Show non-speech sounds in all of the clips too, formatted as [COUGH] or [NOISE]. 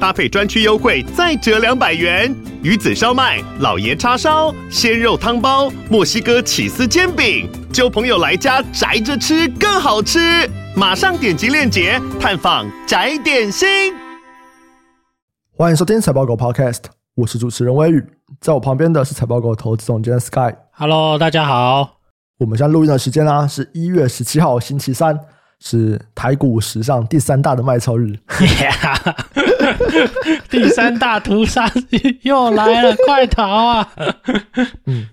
搭配专区优惠再折两百元。鱼子烧麦、老爷叉烧、鲜肉汤包、墨西哥起司煎饼，就朋友来家宅着吃更好吃。马上点击链接探访宅点心。欢迎收听财报狗 Podcast，我是主持人威宇，在我旁边的是财报狗投资总监 Sky。Hello，大家好。我们现在录音的时间呢、啊，是一月十七号星期三。是台股史上第三大的卖超日，yeah, 第三大屠杀又来了，快逃啊！[LAUGHS] 嗯，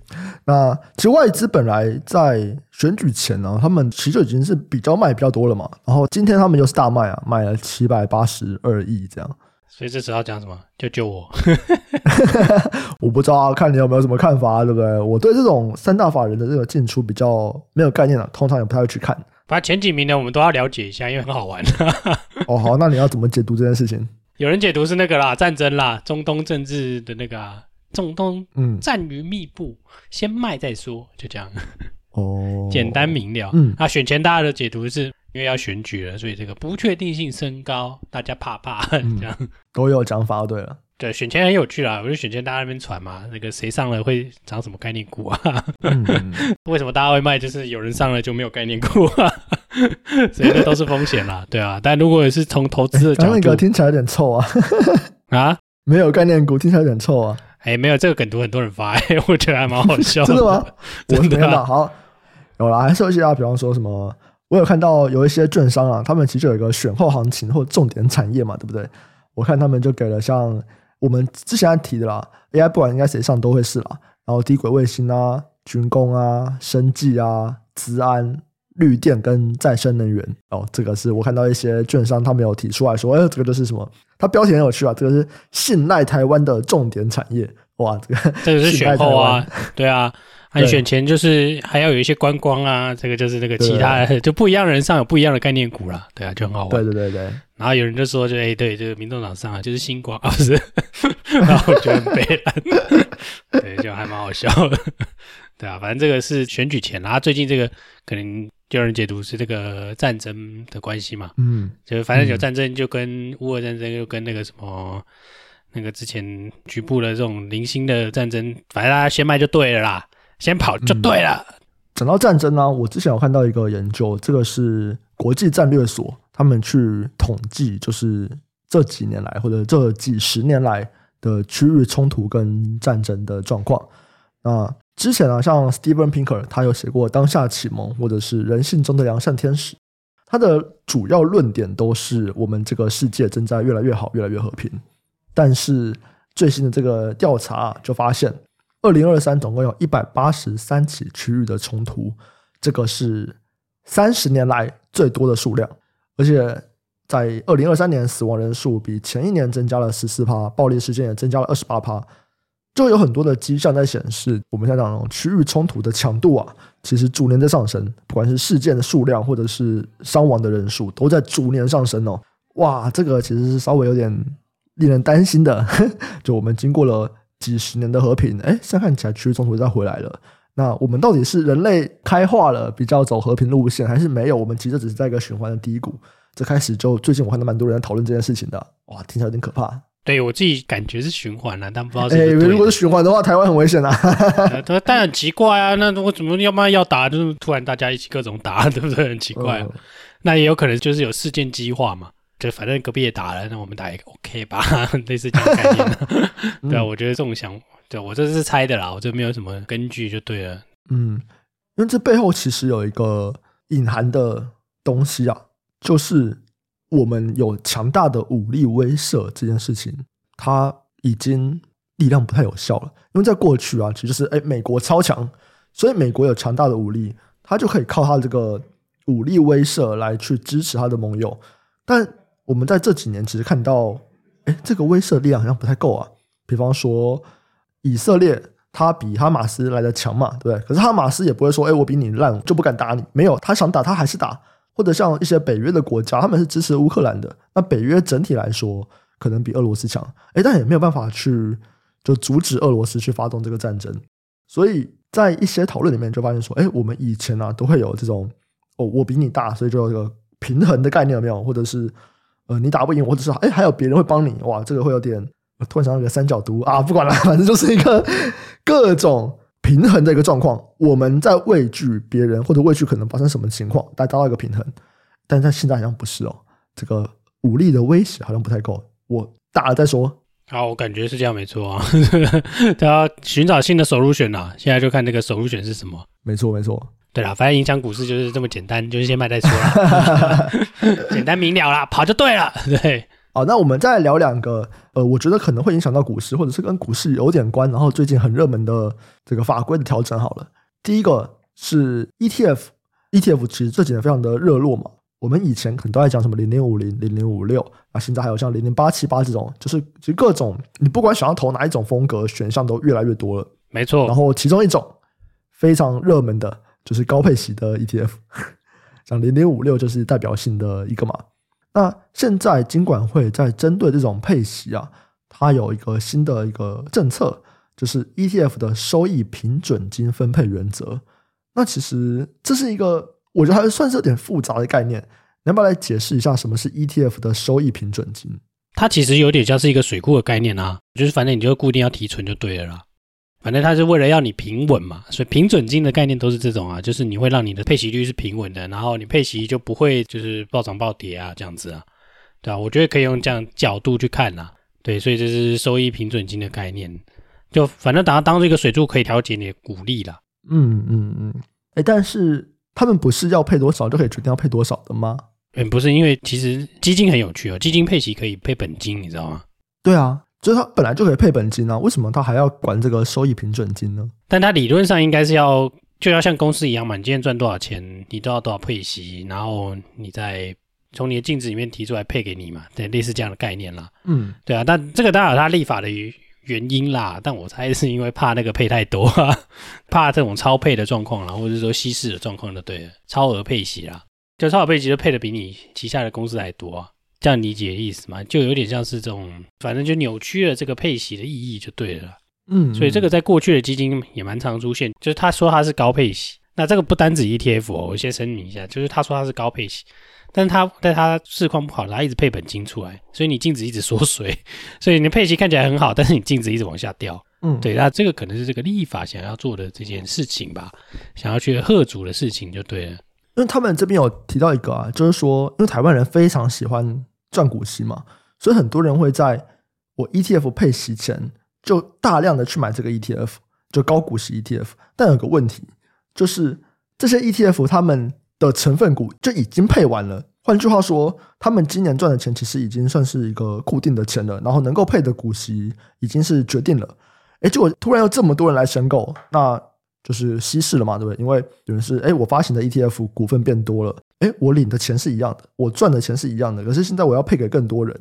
那其实外资本来在选举前呢、啊，他们其实就已经是比较卖比较多了嘛。然后今天他们又是大卖啊，卖了七百八十二亿这样。所以这时候要讲什么？救救我！[LAUGHS] 我不知道啊，看你有没有什么看法、啊，对不对？我对这种三大法人的这个进出比较没有概念了、啊，通常也不太会去看。反正前几名呢，我们都要了解一下，因为很好玩。[LAUGHS] 哦，好，那你要怎么解读这件事情？有人解读是那个啦，战争啦，中东政治的那个、啊，中东嗯，战云密布，嗯、先卖再说，就这样。哦，[LAUGHS] 简单明了。嗯，那选前大家的解读是因为要选举了，所以这个不确定性升高，大家怕怕、嗯、[LAUGHS] 这样都有讲法。对了。对，选前很有趣啦，我就选前大家那边传嘛，那个谁上了会涨什么概念股啊？嗯、[LAUGHS] 为什么大家会卖？就是有人上了就没有概念股啊，所以这都是风险啦，对啊。但如果也是从投资的角度，那个听起来有点臭啊啊，[LAUGHS] 没有概念股听起来有点臭啊。哎，没有这个梗图很多人发，哎，我觉得还蛮好 [LAUGHS] 笑的。真的吗？真的、啊、我好有啦，还是有一些啊，比方说什么，我有看到有一些券商啊，他们其实有一个选后行情或重点产业嘛，对不对？我看他们就给了像。我们之前提的啦，AI 不管应该谁上都会是啦。然后低轨卫星啊、军工啊、生技啊、资安、绿电跟再生能源哦，这个是我看到一些券商他们有提出来说，哎，这个就是什么？它标题很有趣啊，这个是信赖台湾的重点产业。哇，这个这个是选后啊，对啊。还选前就是还要有一些观光啊，这个就是那个其他 [LAUGHS] 就不一样人上有不一样的概念股啦，对啊，就很好玩。对对对对。然后有人就说就，就、欸、哎对，这个民众党上啊，就是星光啊，不是，[LAUGHS] 然后我觉得很悲惨，[LAUGHS] 对，就还蛮好笑的，对啊，反正这个是选举前，然后最近这个可能就有人解读是这个战争的关系嘛，嗯，就反正有战争就跟乌俄战争又跟那个什么那个之前局部的这种零星的战争，反正大家先卖就对了啦。先跑就对了。讲、嗯、到战争呢、啊，我之前有看到一个研究，这个是国际战略所他们去统计，就是这几年来或者这几十年来的区域冲突跟战争的状况。那之前啊，像 Steven Pinker 他有写过《当下启蒙》或者是《人性中的良善天使》，他的主要论点都是我们这个世界正在越来越好，越来越和平。但是最新的这个调查、啊、就发现。二零二三总共有一百八十三起区域的冲突，这个是三十年来最多的数量，而且在二零二三年死亡人数比前一年增加了十四趴，暴力事件也增加了二十八趴，就有很多的迹象在显示，我们现在讲区域冲突的强度啊，其实逐年在上升，不管是事件的数量或者是伤亡的人数，都在逐年上升哦。哇，这个其实是稍微有点令人担心的，[LAUGHS] 就我们经过了。几十年的和平，哎，现在看起来区域冲突再回来了。那我们到底是人类开化了，比较走和平路线，还是没有？我们其实只是在一个循环的低谷。这开始就最近我看到蛮多人在讨论这件事情的。哇，听起来有点可怕。对我自己感觉是循环了，但不知道是不是。哎，如果是循环的话，台湾很危险啊。[LAUGHS] 对，但很奇怪啊。那我怎么要不然要打，就是突然大家一起各种打，对不对？很奇怪。嗯、那也有可能就是有事件激化嘛。就反正隔壁也打了，那我们打一个 OK 吧，[LAUGHS] 类似这样的概念。[LAUGHS] [LAUGHS] 对啊，我觉得这种想，对我这是猜的啦，我这没有什么根据就对了。嗯，因为这背后其实有一个隐含的东西啊，就是我们有强大的武力威慑这件事情，它已经力量不太有效了。因为在过去啊，其实是哎，美国超强，所以美国有强大的武力，它就可以靠他这个武力威慑来去支持他的盟友，但我们在这几年其实看到，哎，这个威慑力量好像不太够啊。比方说，以色列他比哈马斯来的强嘛，对不对？可是哈马斯也不会说，哎，我比你烂，就不敢打你。没有，他想打他还是打。或者像一些北约的国家，他们是支持乌克兰的。那北约整体来说，可能比俄罗斯强，诶，但也没有办法去就阻止俄罗斯去发动这个战争。所以在一些讨论里面，就发现说，诶，我们以前啊都会有这种哦，我比你大，所以就有这个平衡的概念有没有？或者是呃，你打不赢，或者是哎，还有别人会帮你，哇，这个会有点突然想到一个三角毒啊，不管了，[LAUGHS] 反正就是一个各种。平衡的一个状况，我们在畏惧别人或者畏惧可能发生什么情况，来达到一个平衡。但是现在好像不是哦，这个武力的威胁好像不太够。我打了再说。好，我感觉是这样，没错啊。[LAUGHS] 大家寻找新的 solution 呐，现在就看那个 solution 是什么。没错，没错。对啦，反正影响股市就是这么简单，就是先卖再说啦，[LAUGHS] 简单明了啦，跑就对了。对。好，那我们再来聊两个，呃，我觉得可能会影响到股市，或者是跟股市有点关，然后最近很热门的这个法规的调整。好了，第一个是 ETF，ETF 其实这几年非常的热络嘛。我们以前可能都在讲什么零零五零、零零五六，啊现在还有像零零八七八这种，就是其实各种你不管想要投哪一种风格，选项都越来越多了。没错。然后其中一种非常热门的就是高配息的 ETF，像零零五六就是代表性的一个嘛。那现在金管会在针对这种配息啊，它有一个新的一个政策，就是 ETF 的收益平准金分配原则。那其实这是一个我觉得还算是有点复杂的概念，你要不要来解释一下什么是 ETF 的收益平准金？它其实有点像是一个水库的概念啊，就是反正你就固定要提存就对了啦。反正它是为了要你平稳嘛，所以平准金的概念都是这种啊，就是你会让你的配息率是平稳的，然后你配息就不会就是暴涨暴跌啊这样子啊，对啊，我觉得可以用这样角度去看啦，对，所以这是收益平准金的概念，就反正把它当做一个水柱可以调节你的股利啦。嗯嗯嗯，哎，但是他们不是要配多少就可以决定要配多少的吗？嗯，不是，因为其实基金很有趣哦，基金配息可以配本金，你知道吗？对啊。就是他本来就可以配本金啊，为什么他还要管这个收益平准金呢？但他理论上应该是要，就要像公司一样嘛，你今天赚多少钱，你都要多少配息，然后你再从你的净值里面提出来配给你嘛，对，类似这样的概念啦。嗯，对啊，但这个当然有它立法的原因啦，但我猜是因为怕那个配太多，[LAUGHS] 怕这种超配的状况啦，或者说稀释的状况就对了，超额配息啦，就超额配息就配的比你旗下的公司还多啊。这样理解的意思嘛，就有点像是这种，反正就扭曲了这个配息的意义就对了。嗯，所以这个在过去的基金也蛮常出现，就是他说他是高配息，那这个不单指 ETF 哦，我先声明一下，就是他说他是高配息，但是他在他市况不好，他一直配本金出来，所以你净值一直缩水，[LAUGHS] 所以你的配息看起来很好，但是你净值一直往下掉。嗯，对，那这个可能是这个立法想要做的这件事情吧，想要去吓阻的事情就对了。因为他们这边有提到一个啊，就是说，因为台湾人非常喜欢。赚股息嘛，所以很多人会在我 ETF 配息前就大量的去买这个 ETF，就高股息 ETF。但有个问题，就是这些 ETF 他们的成分股就已经配完了。换句话说，他们今年赚的钱其实已经算是一个固定的钱了，然后能够配的股息已经是决定了。诶，结果突然有这么多人来申购，那就是稀释了嘛，对不对？因为有人是诶，我发行的 ETF 股份变多了。诶，我领的钱是一样的，我赚的钱是一样的，可是现在我要配给更多人，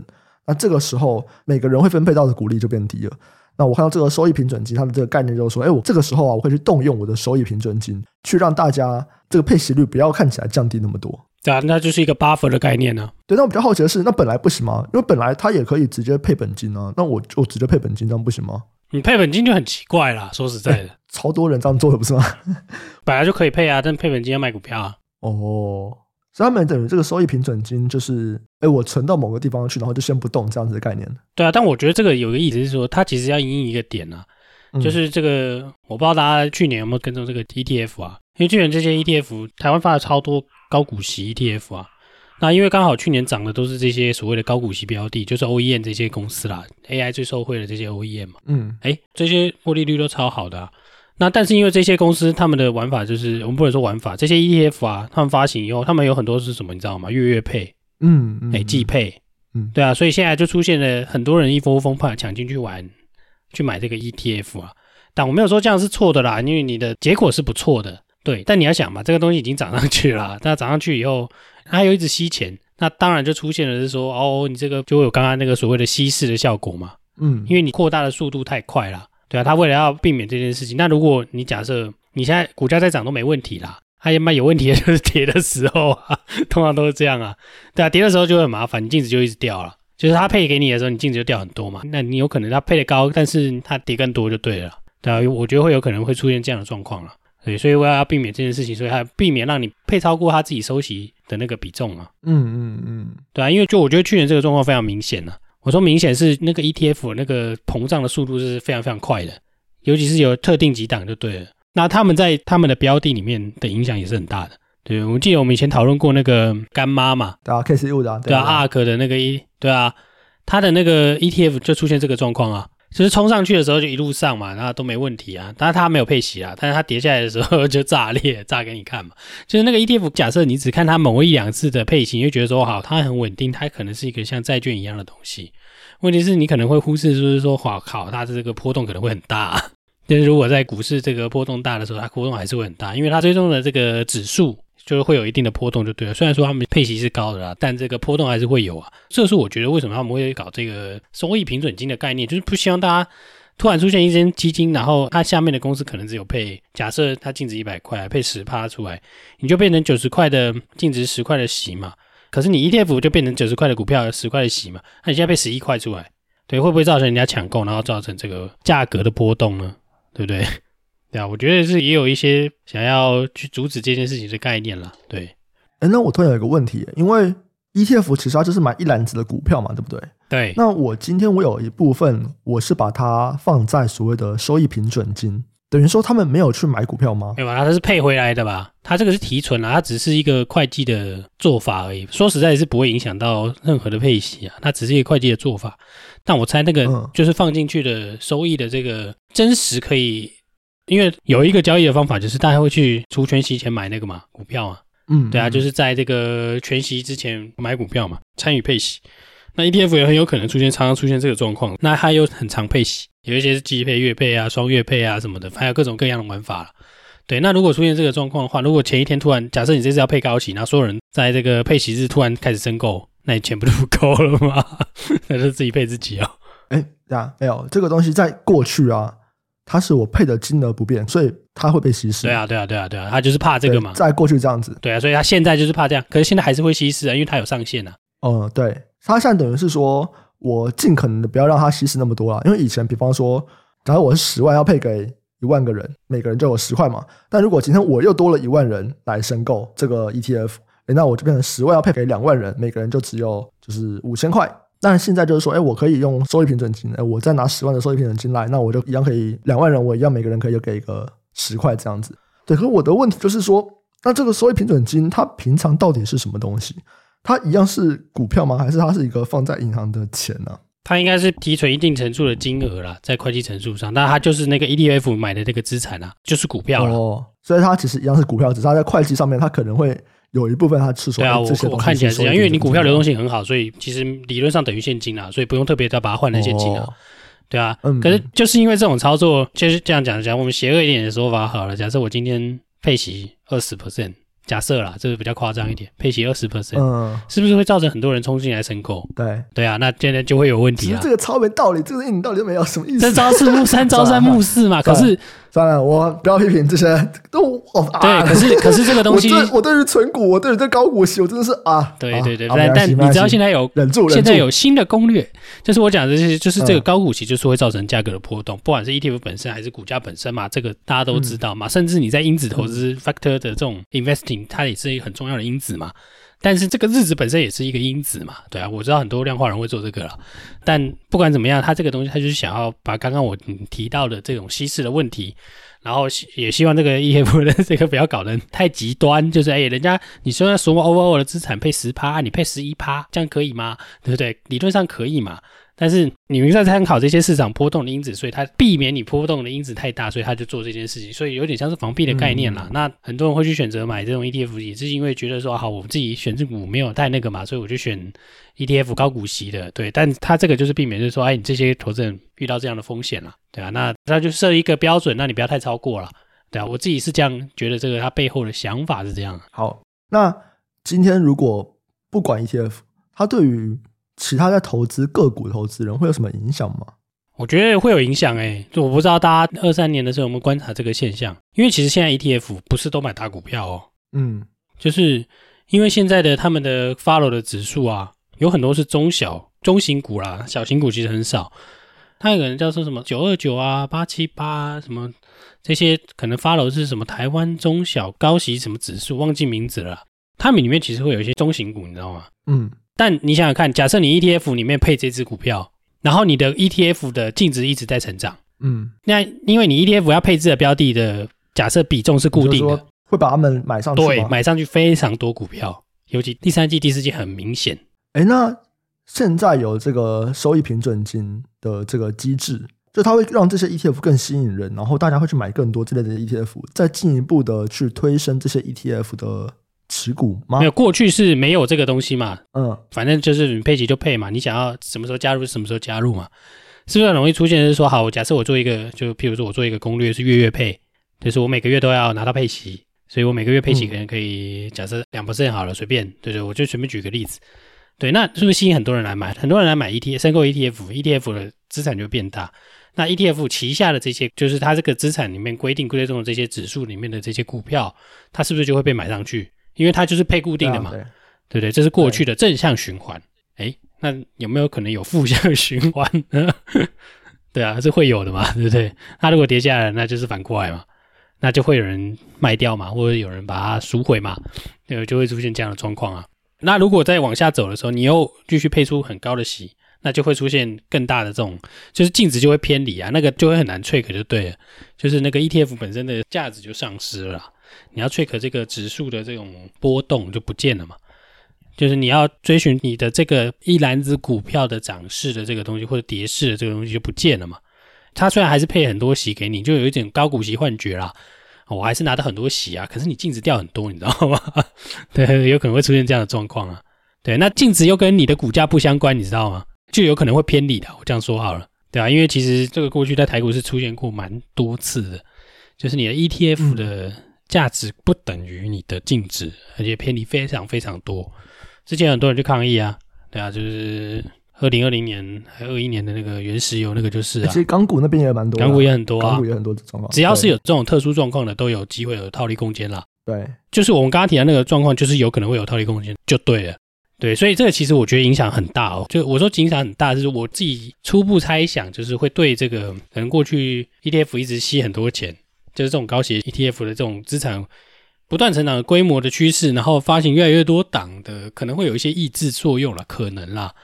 那这个时候每个人会分配到的股利就变低了。那我看到这个收益平准金，它的这个概念就是说，诶，我这个时候啊，我会去动用我的收益平准金，去让大家这个配息率不要看起来降低那么多。对啊，那就是一个 buffer 的概念呢、对，那我比较好奇的是，那本来不行吗？因为本来它也可以直接配本金啊，那我就直接配本金，这样不行吗？你配本金就很奇怪啦，说实在的，[LAUGHS] 超多人这样做的不是吗？[LAUGHS] 本来就可以配啊，但配本金要卖股票啊。哦。所以他们等于这个收益平准金，就是哎，我存到某个地方去，然后就先不动这样子的概念。对啊，但我觉得这个有个意思是说，它其实要因一个点啊，嗯、就是这个我不知道大家去年有没有跟踪这个 ETF 啊？因为去年这些 ETF 台湾发了超多高股息 ETF 啊，那因为刚好去年涨的都是这些所谓的高股息标的，就是 OEM 这些公司啦，AI 最受惠的这些 OEM 嘛，嗯，哎，这些获利率都超好的啊。那但是因为这些公司他们的玩法就是我们不能说玩法，这些 ETF 啊，他们发行以后，他们有很多是什么，你知道吗？月月配，嗯，哎、嗯，季配，嗯，对啊，所以现在就出现了很多人一窝蜂怕抢进去玩，去买这个 ETF 啊。但我没有说这样是错的啦，因为你的结果是不错的，对。但你要想嘛，这个东西已经涨上去了，那涨上去以后，它又一直吸钱，那当然就出现了是说，哦，你这个就会有刚刚那个所谓的稀释的效果嘛，嗯，因为你扩大的速度太快了。对啊，他为了要避免这件事情，那如果你假设你现在股价在涨都没问题啦，它妈有问题的就是 [LAUGHS] 跌的时候啊，通常都是这样啊。对啊，跌的时候就会很麻烦，你净值就一直掉了。就是它配给你的时候，你净值就掉很多嘛。那你有可能它配的高，但是它跌更多就对了。对啊，我觉得会有可能会出现这样的状况了。对，所以我要避免这件事情，所以他避免让你配超过他自己收息的那个比重啊。嗯嗯嗯，对啊，因为就我觉得去年这个状况非常明显了。我说明显是那个 ETF 那个膨胀的速度是非常非常快的，尤其是有特定几档就对了。那他们在他们的标的里面的影响也是很大的。对，我记得我们以前讨论过那个干妈嘛，对啊，KCU 的，对啊，ARK 的那个一，对啊，它的那个 ETF 就出现这个状况啊。就是冲上去的时候就一路上嘛，然后都没问题啊。但是它没有配息啊，但是它跌下来的时候就炸裂，炸给你看嘛。[LAUGHS] 就是那个 ETF，假设你只看它某一两次的配息，你就觉得说好，它很稳定，它可能是一个像债券一样的东西。问题是你可能会忽视，就是说哇靠，它的这个波动可能会很大。[LAUGHS] 但是如果在股市这个波动大的时候，它波动还是会很大，因为它追踪的这个指数。就是会有一定的波动，就对了。虽然说他们配息是高的啦，但这个波动还是会有啊。这是我觉得为什么他们会搞这个收益平准金的概念，就是不希望大家突然出现一间基金，然后它下面的公司可能只有配，假设它净值一百块，配十趴出来，你就变成九十块的净值十块的息嘛。可是你 ETF 就变成九十块的股票十块的息嘛，那你现在配十一块出来，对，会不会造成人家抢购，然后造成这个价格的波动呢？对不对？对啊，我觉得是也有一些想要去阻止这件事情的概念了。对，哎，那我突然有一个问题，因为 ETF 其实它就是买一篮子的股票嘛，对不对？对。那我今天我有一部分我是把它放在所谓的收益平准金，等于说他们没有去买股票吗？对吧？它是配回来的吧？它这个是提存啊，它只是一个会计的做法而已。说实在，是不会影响到任何的配息啊，它只是一个会计的做法。但我猜那个就是放进去的收益的这个真实可以。因为有一个交易的方法，就是大家会去除权息前买那个嘛股票啊，嗯，对啊，就是在这个全息之前买股票嘛，参与配息。那 ETF 也很有可能出现，常常出现这个状况。那它又很常配息，有一些是季配、月配啊、双月配啊什么的，还有各种各样的玩法。对，那如果出现这个状况的话，如果前一天突然假设你这次要配高息，然后所有人在这个配息日突然开始申购，那你钱不就不够了吗？[LAUGHS] 那就自己配自己哦。哎，对啊，没有这个东西在过去啊。它是我配的金额不变，所以它会被稀释。对啊，对啊，对啊，对啊，它就是怕这个嘛。在过去这样子。对啊，所以它现在就是怕这样，可是现在还是会稀释啊，因为它有上限啊。嗯，对，它现在等于是说我尽可能的不要让它稀释那么多啊，因为以前比方说，假如我是十万要配给一万个人，每个人就有十块嘛。但如果今天我又多了一万人来申购这个 ETF，那我就变成十万要配给两万人，每个人就只有就是五千块。但现在就是说，哎，我可以用收益平准金，哎，我再拿十万的收益平准金来，那我就一样可以两万人，我一样每个人可以给一个十块这样子。对，可是我的问题就是说，那这个收益平准金它平常到底是什么东西？它一样是股票吗？还是它是一个放在银行的钱呢？它应该是提存一定程度的金额啦，在会计陈述上，但它就是那个 ETF 买的这个资产啊，就是股票哦。所以它其实一样是股票，只是它在会计上面它可能会。有一部分它是说，对啊，我我看起来是这样，因为你股票流动性很好，所以其实理论上等于现金啊，所以不用特别再把它换成现金啊，哦、对啊。嗯、可是就是因为这种操作，就是这样讲讲，我们邪恶一点的说法好了。假设我今天配息二十 percent。假设啦，这个比较夸张一点，配息二十 percent，嗯，是不是会造成很多人冲进来申购？对，对啊，那现在就会有问题啊。这个超没道理，这个一点道理都没有，什么意思？这朝四暮三，朝三暮四嘛。可是算了，我不要批评这些，都哦。对，可是可是这个东西，我对于存股，我对于这高股息，我真的是啊。对对对，但但你知道现在有忍住，现在有新的攻略，就是我讲的这些，就是这个高股息就是会造成价格的波动，不管是 ETF 本身还是股价本身嘛，这个大家都知道嘛。甚至你在因子投资 factor 的这种 investing，它也是一个很。重要的因子嘛，但是这个日子本身也是一个因子嘛，对啊，我知道很多量化人会做这个了，但不管怎么样，他这个东西他就是想要把刚刚我提到的这种稀释的问题，然后也希望这个 ETF 的 [LAUGHS] 这个不要搞得太极端，就是哎，人家你说说 overall 的资产配十趴，你配十一趴，这样可以吗？对不对？理论上可以嘛。但是你们在参考这些市场波动的因子，所以它避免你波动的因子太大，所以他就做这件事情，所以有点像是防避的概念啦。嗯、那很多人会去选择买这种 ETF，也是因为觉得说，好，我自己选这股没有太那个嘛，所以我就选 ETF 高股息的。对，但他这个就是避免，就是说，哎，你这些投资人遇到这样的风险了，对啊，那他就设一个标准，那你不要太超过了，对啊，我自己是这样觉得，这个他背后的想法是这样。好，那今天如果不管 ETF，它对于其他在投资个股投资人会有什么影响吗？我觉得会有影响诶、欸，就我不知道大家二三年的时候有没有观察这个现象，因为其实现在 ETF 不是都买大股票哦，嗯，就是因为现在的他们的 follow 的指数啊，有很多是中小中型股啦，小型股其实很少。它有个人叫做什么九二九啊、八七八什么这些，可能 follow 是什么台湾中小高息什么指数，忘记名字了啦。他们里面其实会有一些中型股，你知道吗？嗯。但你想想看，假设你 ETF 里面配这只股票，然后你的 ETF 的净值一直在成长，嗯，那因为你 ETF 要配置的标的的假设比重是固定的，会把它们买上去，对，买上去非常多股票，尤其第三季、第四季很明显。哎，那现在有这个收益平准金的这个机制，就它会让这些 ETF 更吸引人，然后大家会去买更多这类的 ETF，再进一步的去推升这些 ETF 的。持股吗？没有，过去是没有这个东西嘛。嗯，反正就是你配齐就配嘛，你想要什么时候加入什么时候加入嘛。是不是很容易出现？是说，好，假设我做一个，就譬如说我做一个攻略是月月配，就是我每个月都要拿到配齐，所以我每个月配齐可能可以、嗯、假设两 percent 好了，随便，对对，我就随便举个例子。对，那是不是吸引很多人来买？很多人来买 ETF，申购 ETF，ETF 的资产就变大。那 ETF 旗下的这些，就是它这个资产里面规定规定的这些指数里面的这些股票，它是不是就会被买上去？因为它就是配固定的嘛，对，不对？这是过去的正向循环。哎，那有没有可能有负向 [LAUGHS] 循环呢？[LAUGHS] 对啊，是会有的嘛，对不对？那如果跌下来，那就是反过来嘛，那就会有人卖掉嘛，或者有人把它赎回嘛，对，就会出现这样的状况啊。那如果再往下走的时候，你又继续配出很高的息，那就会出现更大的这种，就是净值就会偏离啊，那个就会很难 track 就对了，就是那个 ETF 本身的价值就丧失了。你要 track 这个指数的这种波动就不见了嘛？就是你要追寻你的这个一篮子股票的涨势的这个东西，或者跌势的这个东西就不见了嘛？它虽然还是配很多息给你，就有一点高股息幻觉啦。我还是拿到很多息啊，可是你净值掉很多，你知道吗？[LAUGHS] 对，有可能会出现这样的状况啊。对，那净值又跟你的股价不相关，你知道吗？就有可能会偏离的。我这样说好了，对啊，因为其实这个过去在台股是出现过蛮多次的，就是你的 ETF 的、价值不等于你的净值，而且偏离非常非常多。之前很多人去抗议啊，对啊，就是二零二零年还二一年的那个原石油那个就是啊。其实港股那边也蛮多，港股也很多啊，港股也很多状况。只要是有这种特殊状况的，都有机会有套利空间啦。对，就是我们刚刚提到那个状况，就是有可能会有套利空间，就对了。对，所以这个其实我觉得影响很大哦。就我说影响很大，就是我自己初步猜想，就是会对这个可能过去 ETF 一直吸很多钱。就是这种高息 ETF 的这种资产不断成长的规模的趋势，然后发行越来越多档的，可能会有一些抑制作用了，可能啦。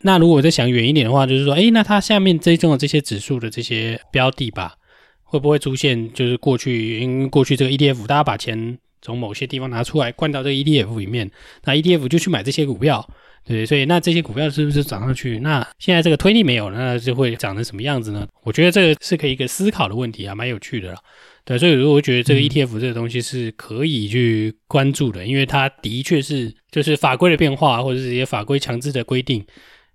那如果再想远一点的话，就是说，诶，那它下面这种的这些指数的这些标的吧，会不会出现就是过去因为过去这个 ETF 大家把钱从某些地方拿出来灌到这个 ETF 里面，那 ETF 就去买这些股票。对，所以那这些股票是不是涨上去？那现在这个推力没有，那就会长成什么样子呢？我觉得这个是可以一个思考的问题啊，蛮有趣的啦。对，所以如果我觉得这个 ETF 这个东西是可以去关注的，嗯、因为它的确是就是法规的变化，或者是一些法规强制的规定，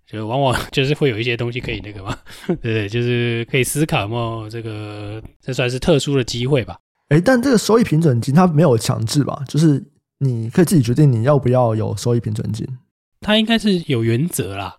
就往往 [LAUGHS] 就是会有一些东西可以那个嘛，对 [LAUGHS] 对，就是可以思考嘛，这个这算是特殊的机会吧。诶，但这个收益平准金它没有强制吧？就是你可以自己决定你要不要有收益平准金。它应该是有原则啦，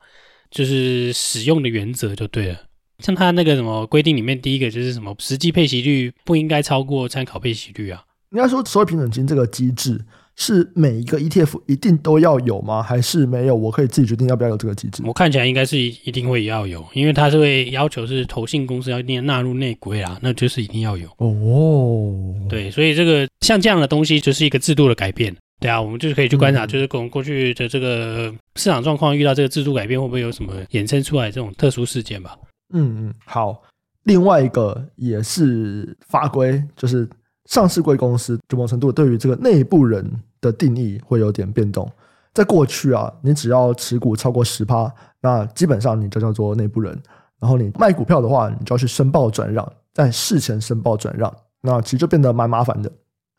就是使用的原则就对了。像它那个什么规定里面，第一个就是什么实际配息率不应该超过参考配息率啊。应该说所有平准金这个机制是每一个 ETF 一定都要有吗？还是没有？我可以自己决定要不要有这个机制？我看起来应该是一定会要有，因为它是会要求是投信公司要一定纳入内规啦，那就是一定要有哦。对，所以这个像这样的东西就是一个制度的改变。对啊，我们就是可以去观察，就是过过去的这个市场状况，遇到这个制度改变，会不会有什么衍生出来这种特殊事件吧？嗯嗯，好。另外一个也是法规，就是上市贵公司，某种程度对于这个内部人的定义会有点变动。在过去啊，你只要持股超过十趴，那基本上你就叫做内部人。然后你卖股票的话，你就要去申报转让，在事前申报转让，那其实就变得蛮麻烦的。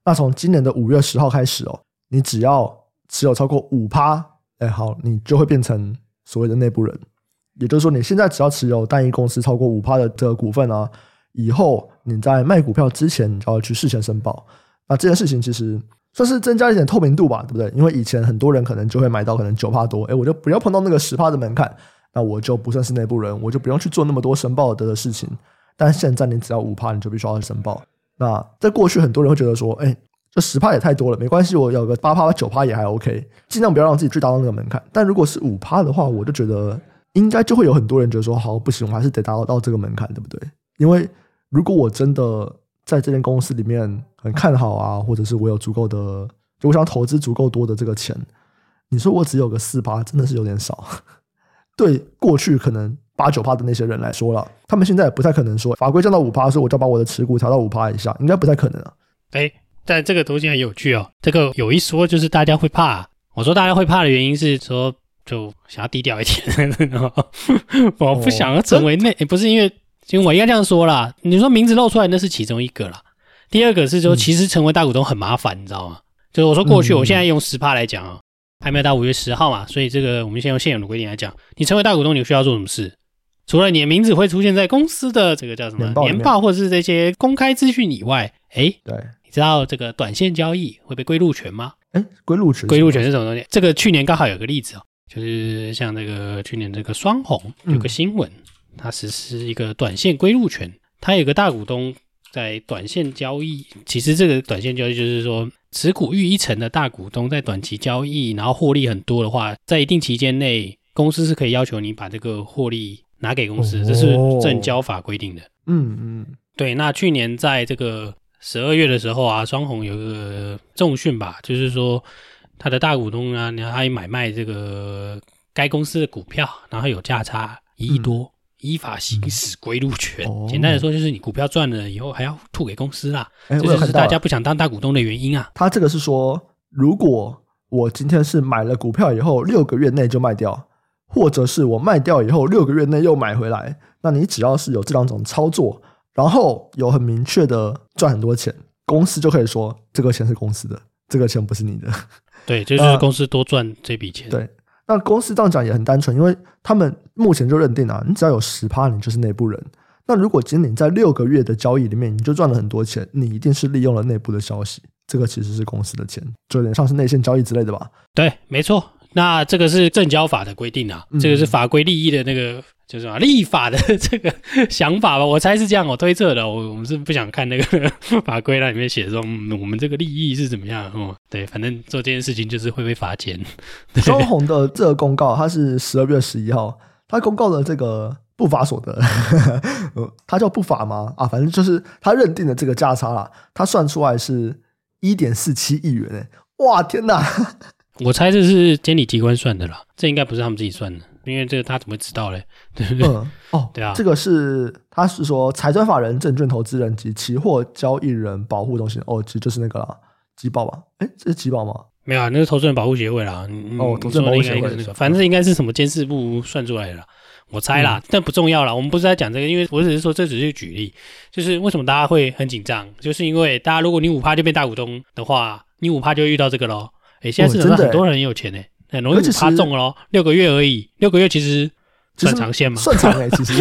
那从今年的五月十号开始哦。你只要持有超过五趴，哎，好，你就会变成所谓的内部人。也就是说，你现在只要持有单一公司超过五趴的这个股份啊，以后你在卖股票之前，你就要去事前申报。那这件事情其实算是增加一点透明度吧，对不对？因为以前很多人可能就会买到可能九趴多，哎，我就不要碰到那个十趴的门槛，那我就不算是内部人，我就不用去做那么多申报的的事情。但现在你只要五趴，你就必须要去申报。那在过去，很多人会觉得说，哎。就十趴也太多了，没关系，我有个八趴九趴也还 OK，尽量不要让自己去达到那个门槛。但如果是五趴的话，我就觉得应该就会有很多人觉得说，好，不行，我还是得达到到这个门槛，对不对？因为如果我真的在这间公司里面很看好啊，或者是我有足够的，就我想投资足够多的这个钱，你说我只有个四趴，真的是有点少。[LAUGHS] 对过去可能八九趴的那些人来说了，他们现在也不太可能说法规降到五趴，所以我就把我的持股调到五趴以下，应该不太可能啊。哎，但这个东西很有趣哦。这个有一说就是大家会怕，我说大家会怕的原因是说就想要低调一点，[LAUGHS] 我不想要成为那，不是因为，因为我应该这样说啦。你说名字露出来那是其中一个啦，第二个是说其实成为大股东很麻烦，你知道吗？就是我说过去，我现在用十趴来讲啊。还没有到五月十号嘛，所以这个我们先用现有的规定来讲，你成为大股东，你需要做什么事？除了你的名字会出现在公司的这个叫什么年报，或者是这些公开资讯以外，哎，对，你知道这个短线交易会被归入权吗？哎，归入权，归入权是什么东西？这个去年刚好有个例子哦，就是像这个去年这个双红有个新闻，它实施一个短线归入权，它有个大股东在短线交易，其实这个短线交易就是说。持股逾一成的大股东在短期交易，然后获利很多的话，在一定期间内，公司是可以要求你把这个获利拿给公司，哦、这是证交法规定的。嗯嗯，对。那去年在这个十二月的时候啊，双红有个重讯吧，就是说他的大股东啊，你看他买卖这个该公司的股票，然后有价差一亿多。嗯依法行使归入权，嗯、简单的说就是你股票赚了以后还要吐给公司啦。这就是大家不想当大股东的原因啊。他这个是说，如果我今天是买了股票以后六个月内就卖掉，或者是我卖掉以后六个月内又买回来，那你只要是有这两种操作，然后有很明确的赚很多钱，公司就可以说这个钱是公司的，这个钱不是你的。对，这就是公司多赚这笔钱。对。那公司这样讲也很单纯，因为他们目前就认定啊，你只要有十趴，你就是内部人。那如果仅仅在六个月的交易里面，你就赚了很多钱，你一定是利用了内部的消息，这个其实是公司的钱，就有点像是内线交易之类的吧？对，没错。那这个是证交法的规定啊，这个是法规利益的那个。就是啊，立法的 [LAUGHS] 这个想法吧，我猜是这样，我推测的。我我们是不想看那个法规那里面写说，我们这个利益是怎么样哦？对，反正做这件事情就是会被罚钱。[LAUGHS] 双红的这个公告，它是十二月十一号，它公告的这个不法所得，[LAUGHS] 它叫不法吗？啊，反正就是他认定的这个价差啦，他算出来是一点四七亿元诶，哇，天哪！我猜这是监理机关算的啦，这应该不是他们自己算的。因为这个他怎么会知道嘞？对不对？嗯、哦，[LAUGHS] 对啊，这个是他是说财专法人、证券投资人及期货交易人保护中心。哦，其实就是那个啦，集保吧？哎，这是集保吗？没有啊，那是投资人保护协会啦。哦，投资人保护协会那个，反正应该是什么监事部算出来的啦，我猜啦，嗯、但不重要啦。我们不是在讲这个，因为我只是说这只是举例，就是为什么大家会很紧张，就是因为大家如果你五趴就变大股东的话，你五趴就会遇到这个喽。哎，现在市场上很多人很有钱呢。很容易五趴中了，六个月而已，六个月其实算长线吗？算长哎，其实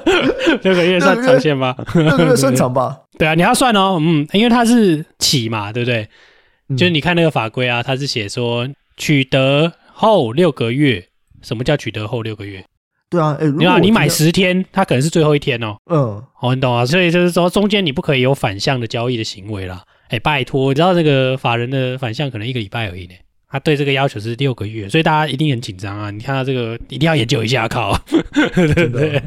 [LAUGHS] 六个月算长线吗？六个月算长吧。[LAUGHS] 对啊，你要算哦，嗯，因为它是起嘛，对不对？就是你看那个法规啊，它是写说取得后六个月，什么叫取得后六个月？对啊，哎，你看你买十天，它可能是最后一天哦。嗯，哦，你懂啊？所以就是说，中间你不可以有反向的交易的行为啦。哎，拜托，你知道这个法人的反向可能一个礼拜而已呢。他对这个要求是六个月，所以大家一定很紧张啊！你看到这个，一定要研究一下，靠，对不对？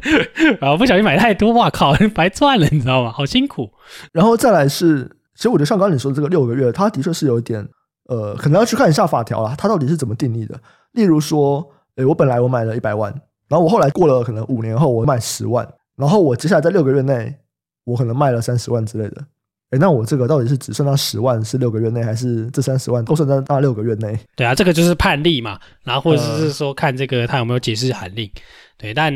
然后不小心买太多，哇靠，白赚了，你知道吗？好辛苦。然后再来是，其实我觉得像刚刚你说的这个六个月，它的确是有一点，呃，可能要去看一下法条啦，它到底是怎么定义的。例如说，诶，我本来我买了一百万，然后我后来过了可能五年后，我卖十万，然后我接下来在六个月内，我可能卖了三十万之类的。哎，那我这个到底是只算到十万是六个月内，还是这三十万都算在那六个月内？[LAUGHS] 对啊，这个就是判例嘛，然后或者是说看这个他有没有解释函令。对，但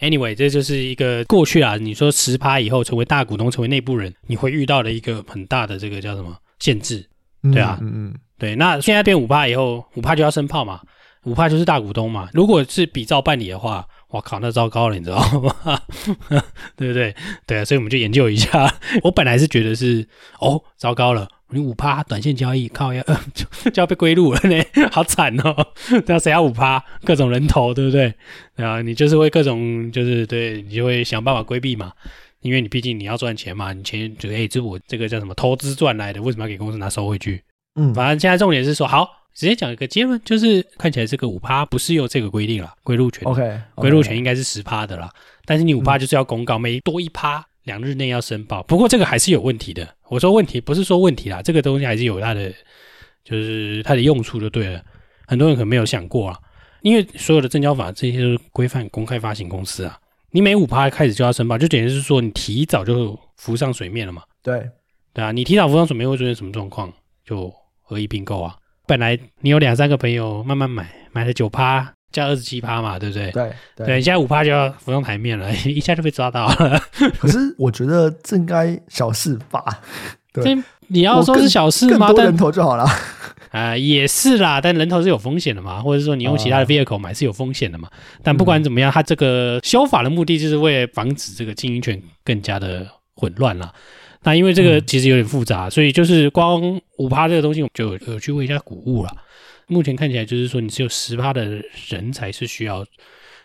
anyway，这就是一个过去啊。你说十趴以后成为大股东，成为内部人，你会遇到的一个很大的这个叫什么限制？对啊，嗯嗯，对。那现在变五趴以后，五趴就要升炮嘛，五趴就是大股东嘛。如果是比照办理的话。哇靠，那糟糕了，你知道吗？[LAUGHS] 对不对？对啊，所以我们就研究一下。[LAUGHS] 我本来是觉得是哦，糟糕了，你五趴短线交易靠要就 [LAUGHS] 就要被归入了呢，好惨哦！对啊，谁要五趴？各种人头，对不对？对啊，你就是会各种就是对你就会想办法规避嘛。因为你毕竟你要赚钱嘛，你钱就哎，这我这个叫什么投资赚来的，为什么要给公司拿收回去？嗯，反正现在重点是说，好，直接讲一个结论，就是看起来这个五趴不适用这个规定了，归入权，OK，归入权应该是十趴的啦，但是你五趴就是要公告，每多一趴两日内要申报。不过这个还是有问题的，我说问题不是说问题啦，这个东西还是有它的，就是它的用处就对了。很多人可能没有想过啊，因为所有的证交法这些都是规范公开发行公司啊，你每五趴开始就要申报，就等于是说你提早就浮上水面了嘛。对，对啊，你提早浮上水面会出现什么状况？就合一并购啊！本来你有两三个朋友慢慢买，买了九趴加二十七趴嘛，对不对？对对，对，现在五趴就要浮上台面了，[LAUGHS] 一下就被抓到了。[LAUGHS] 可是我觉得这应该小事吧？[LAUGHS] 对，你要说是小事吗？但人头就好了。啊、呃，也是啦，但人头是有风险的嘛，或者说你用其他的 vehicle 买是有风险的嘛。Uh, 但不管怎么样，它这个修法的目的就是为了防止这个经营权更加的混乱啦。那因为这个其实有点复杂，嗯、所以就是光五趴这个东西，我就有，有去问一下谷物了。目前看起来就是说，你只有十趴的人才是需要，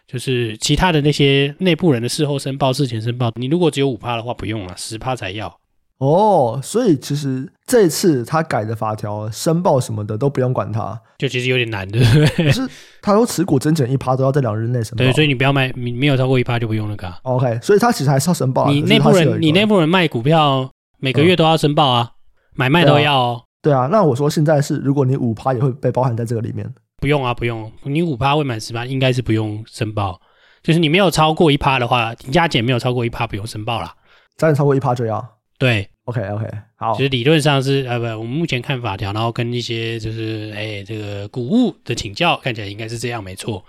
就是其他的那些内部人的事后申报、事前申报，你如果只有五趴的话，不用了，十趴才要。哦，所以其实这次他改的法条，申报什么的都不用管他，就其实有点难，的不是他说持股增减一趴都要在两日内申报，对，所以你不要卖，你没有超过一趴就不用那个、啊。OK，所以他其实还是要申报。你内部人，你内部人卖股票每个月都要申报啊，嗯、买卖都要哦对、啊。对啊，那我说现在是，如果你五趴也会被包含在这个里面，不用啊，不用，你五趴未满十趴应该是不用申报，就是你没有超过一趴的话，你加减没有超过一趴不用申报啦。加减超过一趴就要。对。OK OK，好，其实理论上是呃不，我们目前看法条，然后跟一些就是哎这个谷物的请教，看起来应该是这样，没错，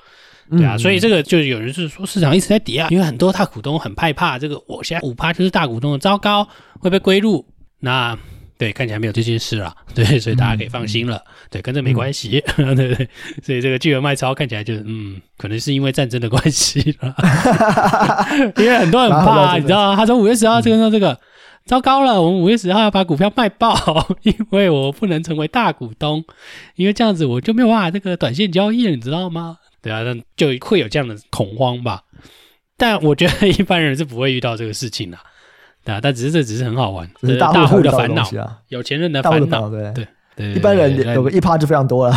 对啊，嗯、所以这个就有人是说市场一直在跌啊，因为很多大股东很害怕这个，我现在五趴就是大股东的糟糕会被归入，那对看起来没有这件事了，[LAUGHS] 对，所以大家可以放心了，嗯、对，跟这没关系，嗯、对 [LAUGHS] 对，所以这个巨额卖超看起来就是嗯，可能是因为战争的关系了，[LAUGHS] 因为很多人很怕，你知道吗？他说五月十号这个到这个。糟糕了，我们五月十号要把股票卖爆，[LAUGHS] 因为我不能成为大股东，因为这样子我就没有办法这个短线交易了，你知道吗？对啊，那就会有这样的恐慌吧。但我觉得一般人是不会遇到这个事情的，对啊，但只是这只是很好玩，大户的烦恼啊，有钱人的烦恼，对对对，一般人有个一趴就非常多了。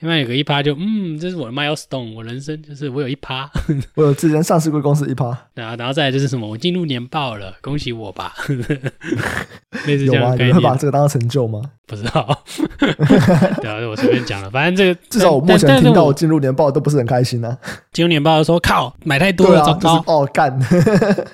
另外有个一趴就嗯，这是我的 milestone，我人生就是我有一趴，[LAUGHS] 我有之前上市柜公司一趴，然后然后再来就是什么，我进入年报了，恭喜我吧。[LAUGHS] 有吗？你会把这个当成成就吗？不知道，[LAUGHS] 对啊，我随便讲了，反正这个至少我目前听到我进入年报都不是很开心啊。进入年报的时候，靠，买太多了，糟糕哦，干，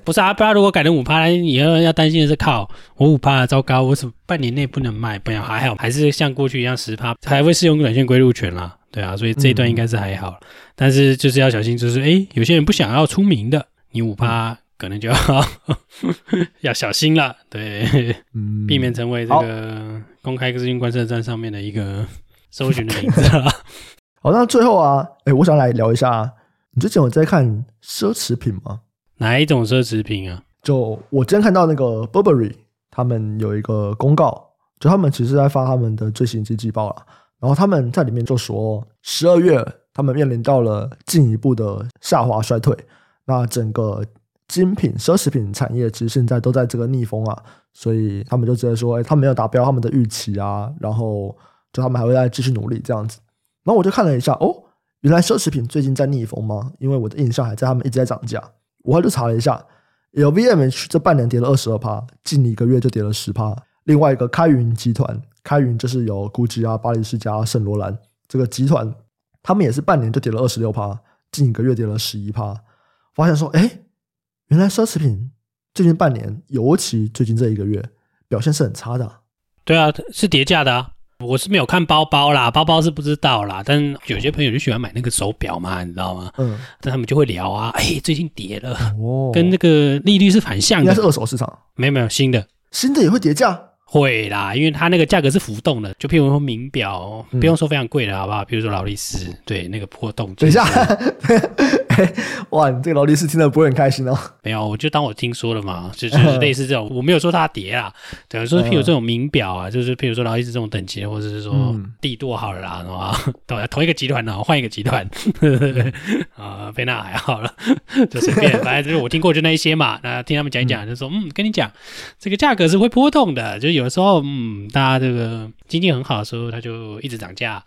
不是啊，不然如果改成五趴，以后要担心的是靠我五趴，糟糕，我什么半年内不能卖，不要还好，还是像过去一样十趴，还会适用短线归入权啦，对啊，所以这一段应该是还好，但是就是要小心，就是哎，有些人不想要出名的，你五趴。可能就要 [LAUGHS] 要小心了，对，嗯、避免成为这个公开资讯观测站上面的一个 [LAUGHS] 搜寻的名字了。好，那最后啊，哎、欸，我想来聊一下，你之前有在看奢侈品吗？哪一种奢侈品啊？就我今天看到那个 Burberry，他们有一个公告，就他们其实在发他们的最新季季报了，然后他们在里面就说，十二月他们面临到了进一步的下滑衰退，那整个。精品奢侈品产业其实现在都在这个逆风啊，所以他们就直接说，哎，他没有达标他们的预期啊，然后就他们还会再继续努力这样子。然后我就看了一下，哦，原来奢侈品最近在逆风吗？因为我的印象还在他们一直在涨价。我就查了一下，LVMH 这半年跌了二十二趴，近一个月就跌了十趴。另外一个开云集团，开云就是有 GUCCI 啊、巴黎世家、圣罗兰这个集团，他们也是半年就跌了二十六趴，近一个月跌了十一趴。发现说，哎。原来奢侈品最近半年，尤其最近这一个月表现是很差的啊。对啊，是叠价的啊。我是没有看包包啦，包包是不知道啦。但有些朋友就喜欢买那个手表嘛，你知道吗？嗯。但他们就会聊啊，哎，最近跌了，哦，跟那个利率是反向的。应该是二手市场。没有没有，新的，新的也会叠价。会啦，因为它那个价格是浮动的，就譬如说名表，不用说非常贵的，好不好？比如说劳力士，对那个波动。等一下，欸，[LAUGHS] [LAUGHS] 哇，你这个劳力士听得不会很开心哦。没有，我就当我听说了嘛，就就是类似这种，我没有说它跌啊，等于说譬如这种名表啊，就是譬如说劳力士这种等级，或者是说帝舵好了啦，是吧？[LAUGHS] 对，同一个集团呢，换一个集团，[LAUGHS] 啊，贝纳还好了，就随便，反正就是我听过就那一些嘛，那听他们讲一讲，就说嗯，跟你讲，这个价格是会波动的，就有的时候，嗯，大家这个经济很好的时候，它就一直涨价。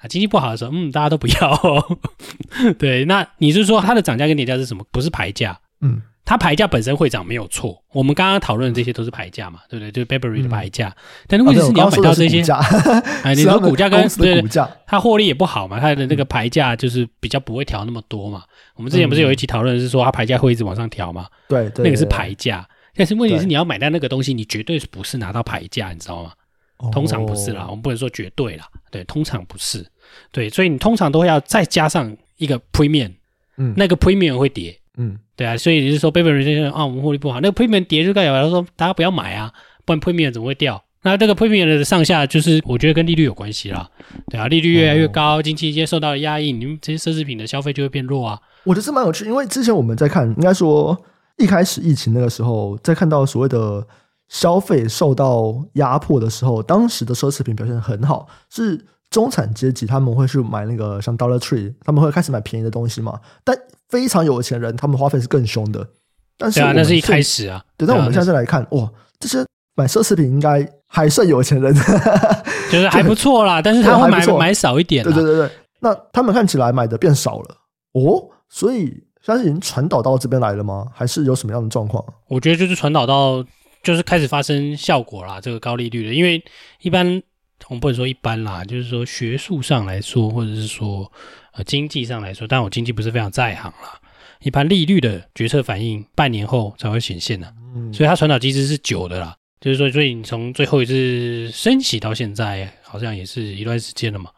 啊，经济不好的时候，嗯，大家都不要哦。[LAUGHS] 对，那你是说它的涨价跟跌价是什么？不是牌价，嗯，它牌价本身会涨没有错。我们刚刚讨论的这些都是牌价嘛，对不对？就是 Burberry 的牌价。嗯、但是问题是你要买到这些，哎，你说 [LAUGHS] 股价跟对，它获利也不好嘛，它的那个牌价就是比较不会调那么多嘛。我们之前不是有一期讨论是说它牌价会一直往上调嘛？对、嗯，那个是牌价。但是问题是你要买到那个东西，你绝对不是拿到牌价，你知道吗？通常不是啦，我们不能说绝对啦，对，通常不是，对，所以你通常都要再加上一个 premium，嗯，那个 premium 会跌，嗯，对啊，所以你是说 Burberry 这些啊，我们获利不好，那个 premium 跌就代表说大家不要买啊，不然 premium 怎么会掉？那这个 premium 的上下就是我觉得跟利率有关系啦，对啊，利率越来越高，经济一些受到了压抑，你们这些奢侈品的消费就会变弱啊。我觉得是蛮有趣，因为之前我们在看，应该说一开始疫情那个时候，在看到所谓的。消费受到压迫的时候，当时的奢侈品表现很好，是中产阶级他们会去买那个像 Dollar Tree，他们会开始买便宜的东西嘛。但非常有钱人，他们花费是更凶的。但是，啊，那是一开始啊。对，但我们现在来看，哇，这些买奢侈品应该还算有钱人，[LAUGHS] 就是还不错啦。但是他会买买少一点。对对对对，那他们看起来买的变少了哦，所以现在已经传导到这边来了吗？还是有什么样的状况？我觉得就是传导到。就是开始发生效果啦，这个高利率的，因为一般我们不能说一般啦，就是说学术上来说，或者是说呃经济上来说，但我经济不是非常在行啦。一般利率的决策反应半年后才会显现的，嗯，所以它传导机制是久的啦。就是说，所以你从最后一次升息到现在，好像也是一段时间了嘛。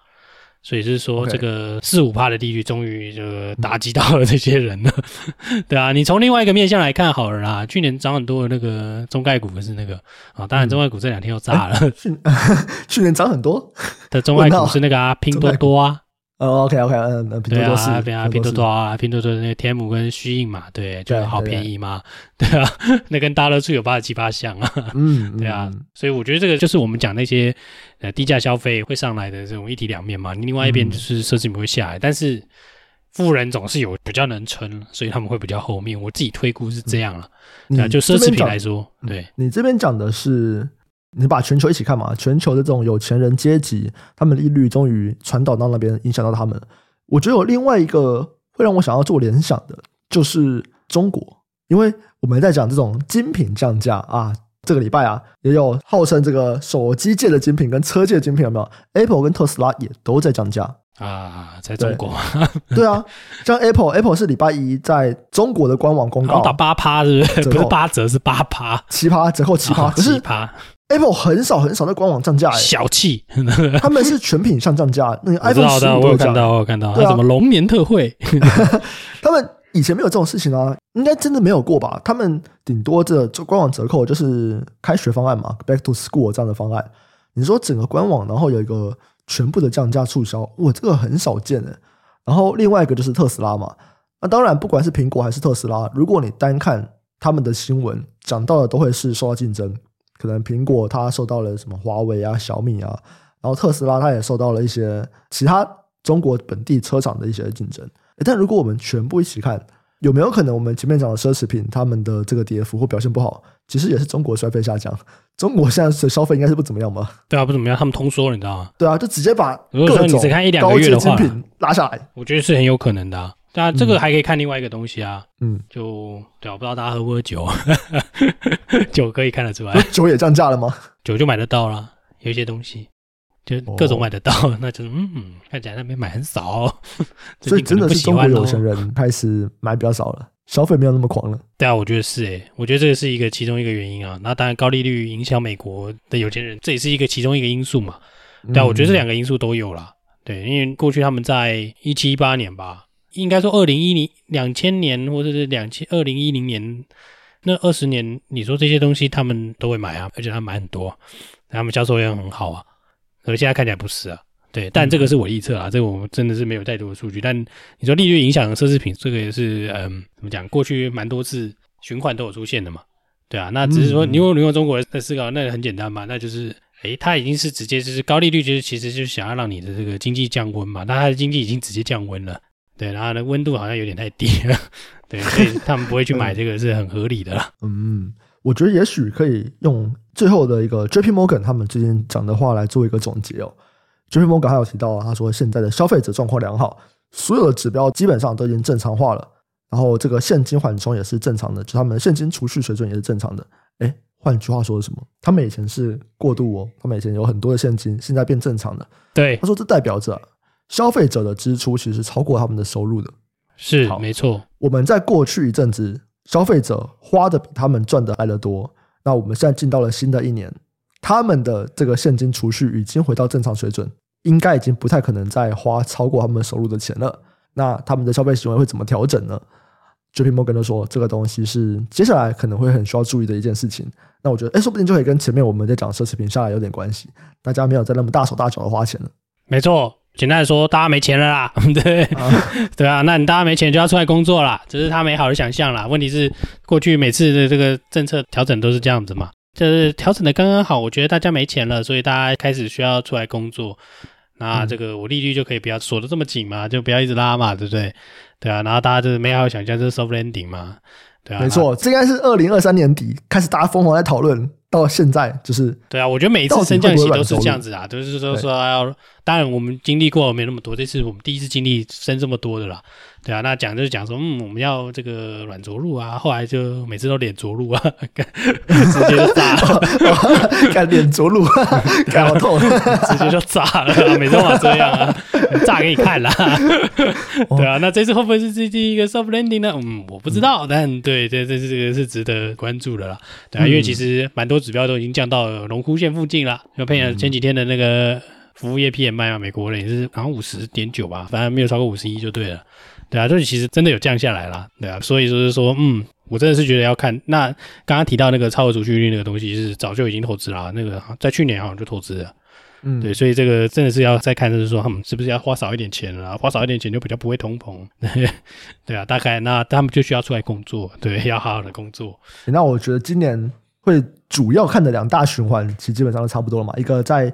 所以是说，这个四五趴的利率终于就打击到了这些人了，[LAUGHS] 对啊。你从另外一个面向来看好了啦，去年涨很多的那个中概股不是那个啊，当然中概股这两天又炸了。[LAUGHS] 去 [LAUGHS] 去年涨很多？的中概股是那个啊，拼多多啊。哦，OK，OK，嗯，拼多多是，对啊，拼多多啊，拼多多的那个天母跟虚印嘛，对，就好便宜嘛，对啊，那跟大乐处有八十七八像啊，嗯，对啊，所以我觉得这个就是我们讲那些呃低价消费会上来的这种一体两面嘛，另外一边就是奢侈品会下来，但是富人总是有比较能撑，所以他们会比较后面，我自己推估是这样了，啊，就奢侈品来说，对，你这边讲的是。你把全球一起看嘛，全球的这种有钱人阶级，他们利率终于传导到那边，影响到他们。我觉得有另外一个会让我想要做联想的，就是中国，因为我们在讲这种精品降价啊，这个礼拜啊，也有号称这个手机界的精品跟车界的精品有没有？Apple 跟特斯拉也都在降价。啊，在中国，对，[LAUGHS] 对啊，像 Apple，Apple 是礼拜一在中国的官网公告。打八趴，是不是？不是八折，是八趴，七趴折扣七趴，七趴。Apple 很少很少在官网降价，欸，小气，[LAUGHS] [LAUGHS] 他们是全品上降价。那个 iPhone 十五，我有看到，我有看到，什么龙年特惠，他们以前没有这种事情啊，应该真的没有过吧？他们顶多这官网折扣就是开学方案嘛，Back to School 这样的方案。你说整个官网然后有一个全部的降价促销，哇，这个很少见的。然后另外一个就是特斯拉嘛，那当然不管是苹果还是特斯拉，如果你单看他们的新闻，讲到的都会是受到竞争。可能苹果它受到了什么华为啊、小米啊，然后特斯拉它也受到了一些其他中国本地车厂的一些竞争。但如果我们全部一起看，有没有可能我们前面讲的奢侈品他们的这个跌幅或表现不好，其实也是中国消费下降？中国现在的消费应该是不怎么样吧？对啊，不怎么样，他们通缩了，你知道吗？对啊，就直接把如果说你只看一两个月的话，拉下来，我觉得是很有可能的啊。当然，这个还可以看另外一个东西啊，嗯，就对，我不知道大家喝不喝酒，[LAUGHS] 酒可以看得出来，酒也降价了吗？酒就买得到了，有一些东西就各种买得到，哦、那就是嗯，看起来那边买很少，[LAUGHS] 所以真的是中国有钱人开始买比较少了，消费没有那么狂了。对啊，我觉得是诶、欸，我觉得这个是一个其中一个原因啊。那当然，高利率影响美国的有钱人，这也是一个其中一个因素嘛。对啊，我觉得这两个因素都有啦。对，因为过去他们在一七一八年吧。应该说，二零一零两千年或者是两千二零一零年那二十年，你说这些东西他们都会买啊，而且他买很多，他们销售也很好啊。可是现在看起来不是啊，对，但这个是我预测啊，这个我们真的是没有太多的数据。但你说利率影响奢侈品，这个也是嗯，怎么讲？过去蛮多次循环都有出现的嘛。对啊，那只是说，你如果你用中国人的思考，那很简单嘛，那就是，诶，它已经是直接就是高利率，就是其实就是想要让你的这个经济降温嘛。那它的经济已经直接降温了，对，然后呢，温度好像有点太低了，[LAUGHS] 对，所以他们不会去买这个是很合理的啦。嗯，我觉得也许可以用最后的一个 JP Morgan 他们最近讲的话来做一个总结哦。JP Morgan 还有提到，他说现在的消费者状况良好，所有的指标基本上都已经正常化了。然后这个现金缓冲也是正常的，就他们现金储蓄水准也是正常的。哎，换句话说是什么？他们以前是过度哦，他们以前有很多的现金，现在变正常的。对，他说这代表着消费者的支出其实是超过他们的收入的。是，没错。我们在过去一阵子，消费者花的比他们赚的来的多。那我们现在进到了新的一年，他们的这个现金储蓄已经回到正常水准，应该已经不太可能再花超过他们收入的钱了。那他们的消费行为会怎么调整呢？JP Morgan 都说这个东西是接下来可能会很需要注意的一件事情。那我觉得，哎，说不定就可以跟前面我们在讲奢侈品下来有点关系。大家没有再那么大手大脚的花钱了。没错，简单的说，大家没钱了啦。[LAUGHS] 对，啊对啊，那你大家没钱就要出来工作啦，这是他美好的想象啦。问题是，过去每次的这个政策调整都是这样子嘛，就是调整的刚刚好。我觉得大家没钱了，所以大家开始需要出来工作。那这个我利率就可以不要锁的这么紧嘛，就不要一直拉嘛，对不对？对啊，然后大家就是美好想象，就是 soft landing 嘛，对啊，没错，这应该是二零二三年底开始大家疯狂在讨论。到现在就是对啊，我觉得每一次升降息都是这样子啊，都是说说要，当然我们经历过没那么多，这次我们第一次经历升这么多的啦，对啊，那讲就是讲说，嗯，我们要这个软着陆啊，后来就每次都脸着陆啊，直接就炸了，看脸着陆，看好痛，[LAUGHS] 直接就炸了，每次都这样啊，炸给你看啦，对啊，那这次会不会是这第一个 soft landing 呢？嗯，我不知道，但对，这这这个是值得关注的啦，对啊，因为其实蛮多。指标都已经降到龙枯线附近了。就配合前几天的那个服务业 PMI 啊，美国的也是好像五十点九吧，反正没有超过五十一就对了。对啊，就是其实真的有降下来啦。对啊，所以就是说，嗯，我真的是觉得要看。那刚刚提到那个超额储蓄率那个东西，是早就已经投资了。那个在去年好像就投资了。嗯，对，所以这个真的是要再看，就是说他们是不是要花少一点钱了？花少一点钱就比较不会通膨。[LAUGHS] 对啊，大概那他们就需要出来工作，对，[LAUGHS] 要好好的工作。那我觉得今年。会主要看的两大循环，其实基本上都差不多了嘛。一个在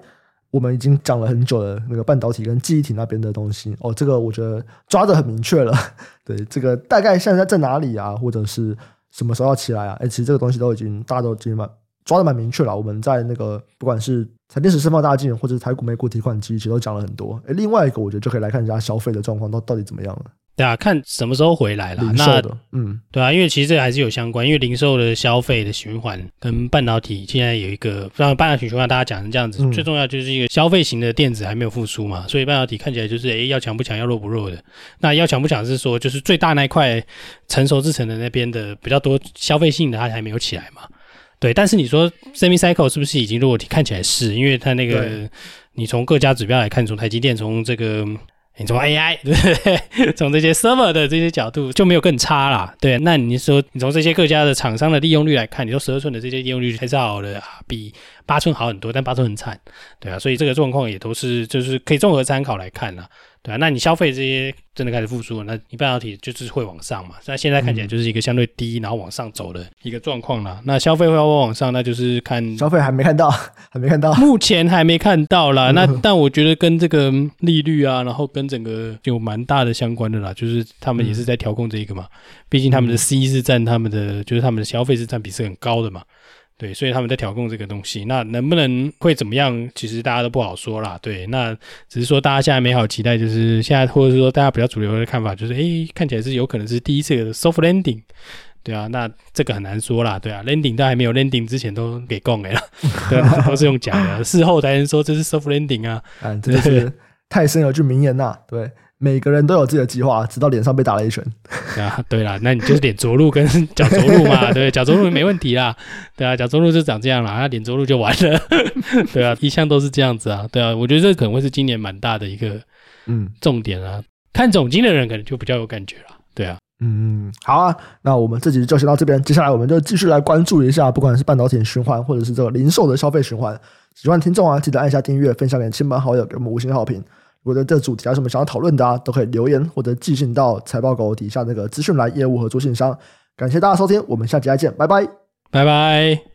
我们已经讲了很久的那个半导体跟记忆体那边的东西，哦，这个我觉得抓得很明确了。[LAUGHS] 对，这个大概现在在哪里啊，或者是什么时候要起来啊？哎，其实这个东西都已经大家都已经蛮抓得蛮明确了。我们在那个不管是财电时盛放大镜，或者是台股美股提款机，其实都讲了很多。哎，另外一个我觉得就可以来看一下消费的状况到到底怎么样了。对啊，看什么时候回来了。那嗯，对啊，因为其实这个还是有相关，因为零售的消费的循环跟半导体现在有一个，让半导体循环大家讲成这样子，嗯、最重要就是一个消费型的电子还没有复苏嘛，所以半导体看起来就是诶要强不强，要弱不弱的。那要强不强是说，就是最大那一块成熟制成的那边的比较多消费性的它还没有起来嘛。对，但是你说 semi cycle 是不是已经弱体？看起来是因为它那个你从各家指标来看，从台积电从这个。你从 AI 对不对？[LAUGHS] 从这些 server 的这些角度就没有更差啦。对，那你说你从这些各家的厂商的利用率来看，你说十二寸的这些利用率还是好的，比八寸好很多，但八寸很惨，对啊，所以这个状况也都是就是可以综合参考来看啦。对啊，那你消费这些真的开始复苏了，那你半导体就是会往上嘛？那现在看起来就是一个相对低，然后往上走的一个状况啦。那消费会要往上，那就是看消费还没看到，还没看到，目前还没看到啦。[LAUGHS] 那但我觉得跟这个利率啊，然后跟整个有蛮大的相关的啦，就是他们也是在调控这一个嘛。毕竟他们的 C 是占他们的，就是他们的消费是占比是很高的嘛。对，所以他们在调控这个东西，那能不能会怎么样？其实大家都不好说啦。对，那只是说大家现在美好期待，就是现在或者是说大家比较主流的看法，就是诶，看起来是有可能是第一次的 soft landing。对啊，那这个很难说啦。对啊，landing 都还没有 landing 之前都给供了，对啊，都是用假的，[LAUGHS] 事后才能说这是 soft landing 啊。嗯，真的是太深有句名言呐。对。每个人都有自己的计划，直到脸上被打了一拳。对 [LAUGHS] 啊，对啦，那你就是脸着陆跟脚着陆嘛，[LAUGHS] 对，脚着陆没问题啦。对啊，脚着陆就长这样啦，那脸着陆就完了。[LAUGHS] 对啊，一向都是这样子啊。对啊，我觉得这可能会是今年蛮大的一个嗯重点啊。嗯、看总经的人可能就比较有感觉了。对啊，嗯，好啊，那我们这集就先到这边，接下来我们就继续来关注一下，不管是半导体循环或者是这个零售的消费循环。喜欢听众啊，记得按下订阅，分享给亲朋好友，给我们五星好评。如果对这主题有什么想要讨论的啊，都可以留言或者寄信到财报狗底下那个资讯栏业务合作信箱。感谢大家收听，我们下期再见，拜拜，拜拜。